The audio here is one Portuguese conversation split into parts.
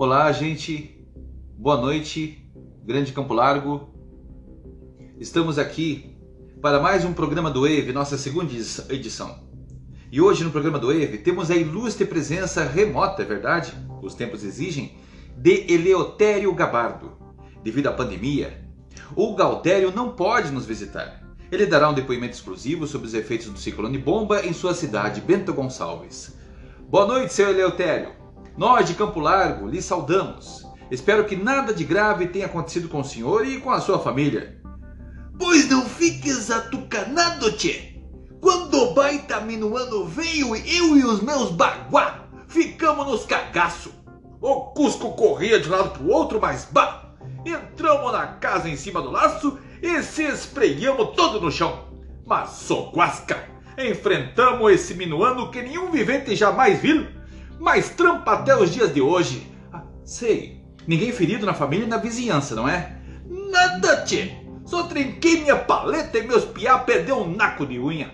Olá, gente. Boa noite, Grande Campo Largo. Estamos aqui para mais um programa do EVE, nossa segunda edição. E hoje no programa do EVE temos a ilustre presença remota, é verdade? Os tempos exigem, de Eleutério Gabardo. Devido à pandemia, o Galdério não pode nos visitar. Ele dará um depoimento exclusivo sobre os efeitos do ciclone bomba em sua cidade, Bento Gonçalves. Boa noite, seu Eleutério. Nós de Campo Largo lhe saudamos. Espero que nada de grave tenha acontecido com o senhor e com a sua família. Pois não fiques atucanado, tchê. Quando o baita minuano veio, eu e os meus baguá ficamos nos cagaço. O Cusco corria de um lado pro outro, mas bah! Entramos na casa em cima do laço e se esfregamos todo no chão. Mas só guasca! Enfrentamos esse minuano que nenhum vivente jamais viu mas trampa até os dias de hoje. Ah, sei. Ninguém ferido na família e na vizinhança, não é? Nada, tchê. Só trinquei minha paleta e meus piá perdeu um naco de unha.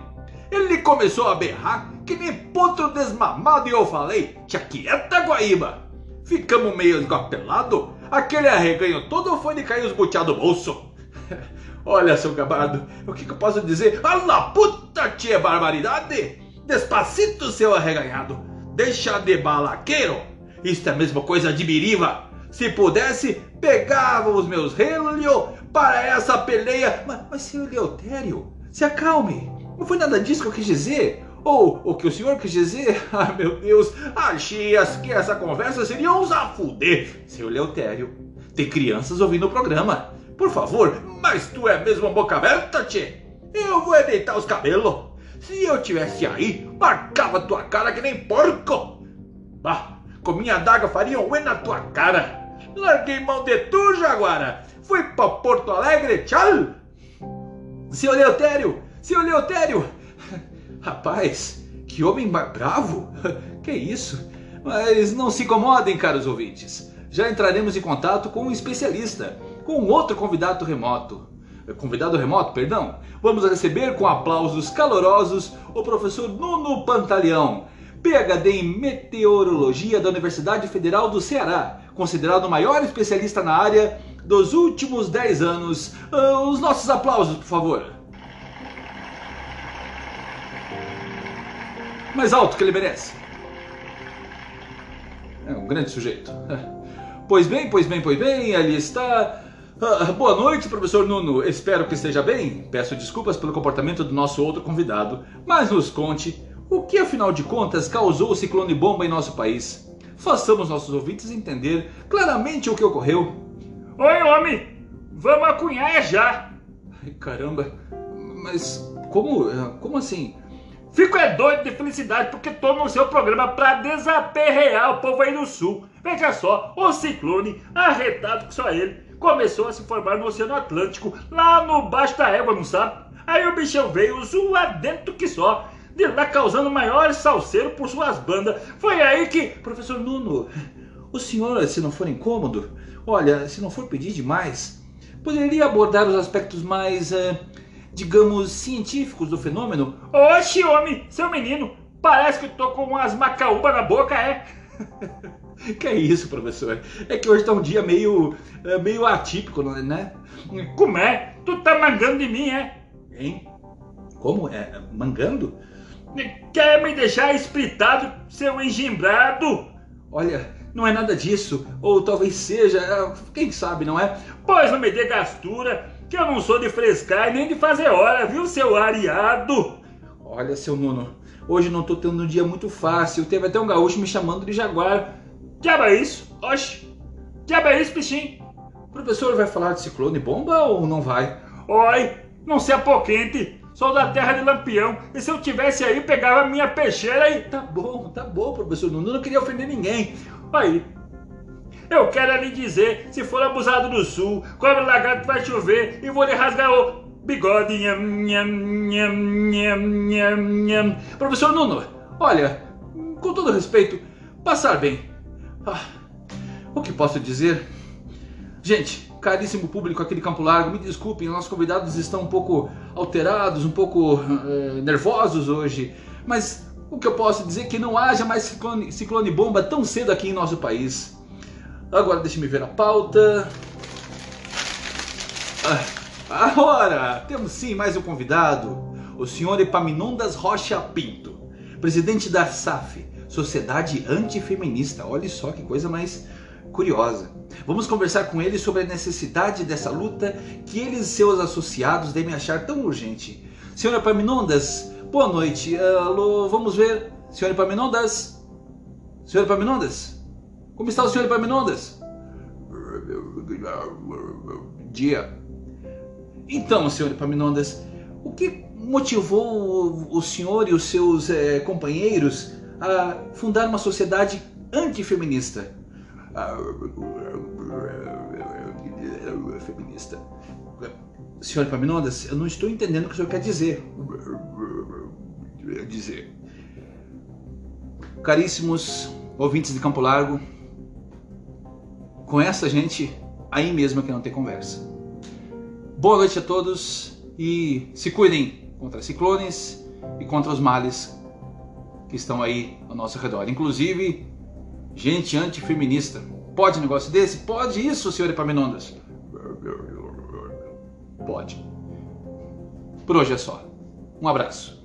Ele começou a berrar que nem potro desmamado e eu falei, tia quieta, Guaíba. Ficamos meio esgapelado, aquele arreganho todo foi de cair os buteados do bolso. Olha, seu gabardo, o que, que eu posso dizer? Ala puta, tia barbaridade! Despacito, seu arreganhado! Deixa de balaqueiro. Isto é a mesma coisa de biriva. Se pudesse, pegava os meus relhos para essa peleia. Mas, mas senhor Leotério, se acalme. Não foi nada disso que eu quis dizer. Ou o que o senhor quis dizer? Ah, meu Deus, achei que essa conversa seria um zafuder. Senhor Leotério, tem crianças ouvindo o programa. Por favor, mas tu é mesmo boca aberta, tchê? Eu vou deitar os cabelos. Se eu tivesse aí, marcava tua cara que nem porco. Bah, com minha adaga faria um E na tua cara. Larguei mão de tu, Jaguara. Fui pra Porto Alegre, tchau. Seu Leotério, seu Leotério. Rapaz, que homem bravo. Que isso? Mas não se incomodem, caros ouvintes. Já entraremos em contato com um especialista, com outro convidado remoto convidado remoto, perdão, vamos receber com aplausos calorosos o professor Nuno Pantaleão, PhD em Meteorologia da Universidade Federal do Ceará, considerado o maior especialista na área dos últimos 10 anos. Uh, os nossos aplausos, por favor. Mais alto que ele merece. É um grande sujeito. Pois bem, pois bem, pois bem, ali está ah, boa noite, professor Nuno. Espero que esteja bem. Peço desculpas pelo comportamento do nosso outro convidado, mas nos conte o que, afinal de contas, causou o ciclone bomba em nosso país. Façamos nossos ouvintes entender claramente o que ocorreu. Oi, homem! Vamos acunhar já! Ai, caramba, mas como, como assim? Fico é doido de felicidade porque tô no seu programa para desaperrear o povo aí do sul. Veja só, o ciclone, arretado que só ele, começou a se formar no Oceano Atlântico, lá no baixo da égua, não sabe? Aí o bichão veio zoar dentro que só, de lá causando maior salseiro por suas bandas. Foi aí que. Professor Nuno, o senhor, se não for incômodo, olha, se não for pedir demais, poderia abordar os aspectos mais, uh, digamos, científicos do fenômeno? Oxe, homem, seu menino, parece que tô com umas macaúba na boca, é? Que é isso, professor? É que hoje tá um dia meio, é, meio atípico, né? Como é? Tu tá mangando de mim, é? Hein? Como? É, mangando? Quer me deixar espritado, seu engimbrado? Olha, não é nada disso. Ou talvez seja, é, quem sabe, não é? Pois não me dê gastura, que eu não sou de frescar nem de fazer hora, viu, seu ariado? Olha, seu Nuno, hoje não tô tendo um dia muito fácil. Teve até um gaúcho me chamando de jaguar. Diabo é isso? Oxe! Diabo é isso, bichinho? O professor vai falar de ciclone bomba ou não vai? Oi, não se apoquente. Sou da terra de Lampião. E se eu tivesse aí, pegava minha peixeira e. Tá bom, tá bom, professor Nuno. Não queria ofender ninguém. Aí. Eu quero lhe dizer, se for abusado do sul, cobre lagarto vai chover e vou lhe rasgar o bigode. Nham, nham, nham, nham, nham, nham. Professor Nuno, olha, com todo respeito, passar bem. Ah, o que posso dizer? Gente, caríssimo público aqui de Campo Largo, me desculpem, nossos convidados estão um pouco alterados, um pouco uh, nervosos hoje, mas o que eu posso dizer é que não haja mais ciclone, ciclone bomba tão cedo aqui em nosso país. Agora deixa me ver a pauta. Ah, agora, temos sim mais um convidado, o senhor Epaminondas Rocha Pinto, presidente da SAF, Sociedade Antifeminista. Olha só que coisa mais curiosa. Vamos conversar com ele sobre a necessidade dessa luta que eles e seus associados devem achar tão urgente. Senhor Epaminondas, boa noite. Alô, vamos ver. Senhor Epaminondas? Senhor Epaminondas? Como está o senhor Epaminondas? Dia. Então, senhor Epaminondas, o que motivou o senhor e os seus é, companheiros a fundar uma sociedade antifeminista? Feminista. Senhor Epaminondas, eu não estou entendendo o que o senhor quer dizer. Dizer. Caríssimos ouvintes de Campo Largo, com essa gente, aí mesmo é que não tem conversa. Boa noite a todos e se cuidem contra ciclones e contra os males que estão aí ao nosso redor. Inclusive, gente antifeminista. Pode um negócio desse? Pode isso, senhor Epaminondas? Pode. Por hoje é só. Um abraço.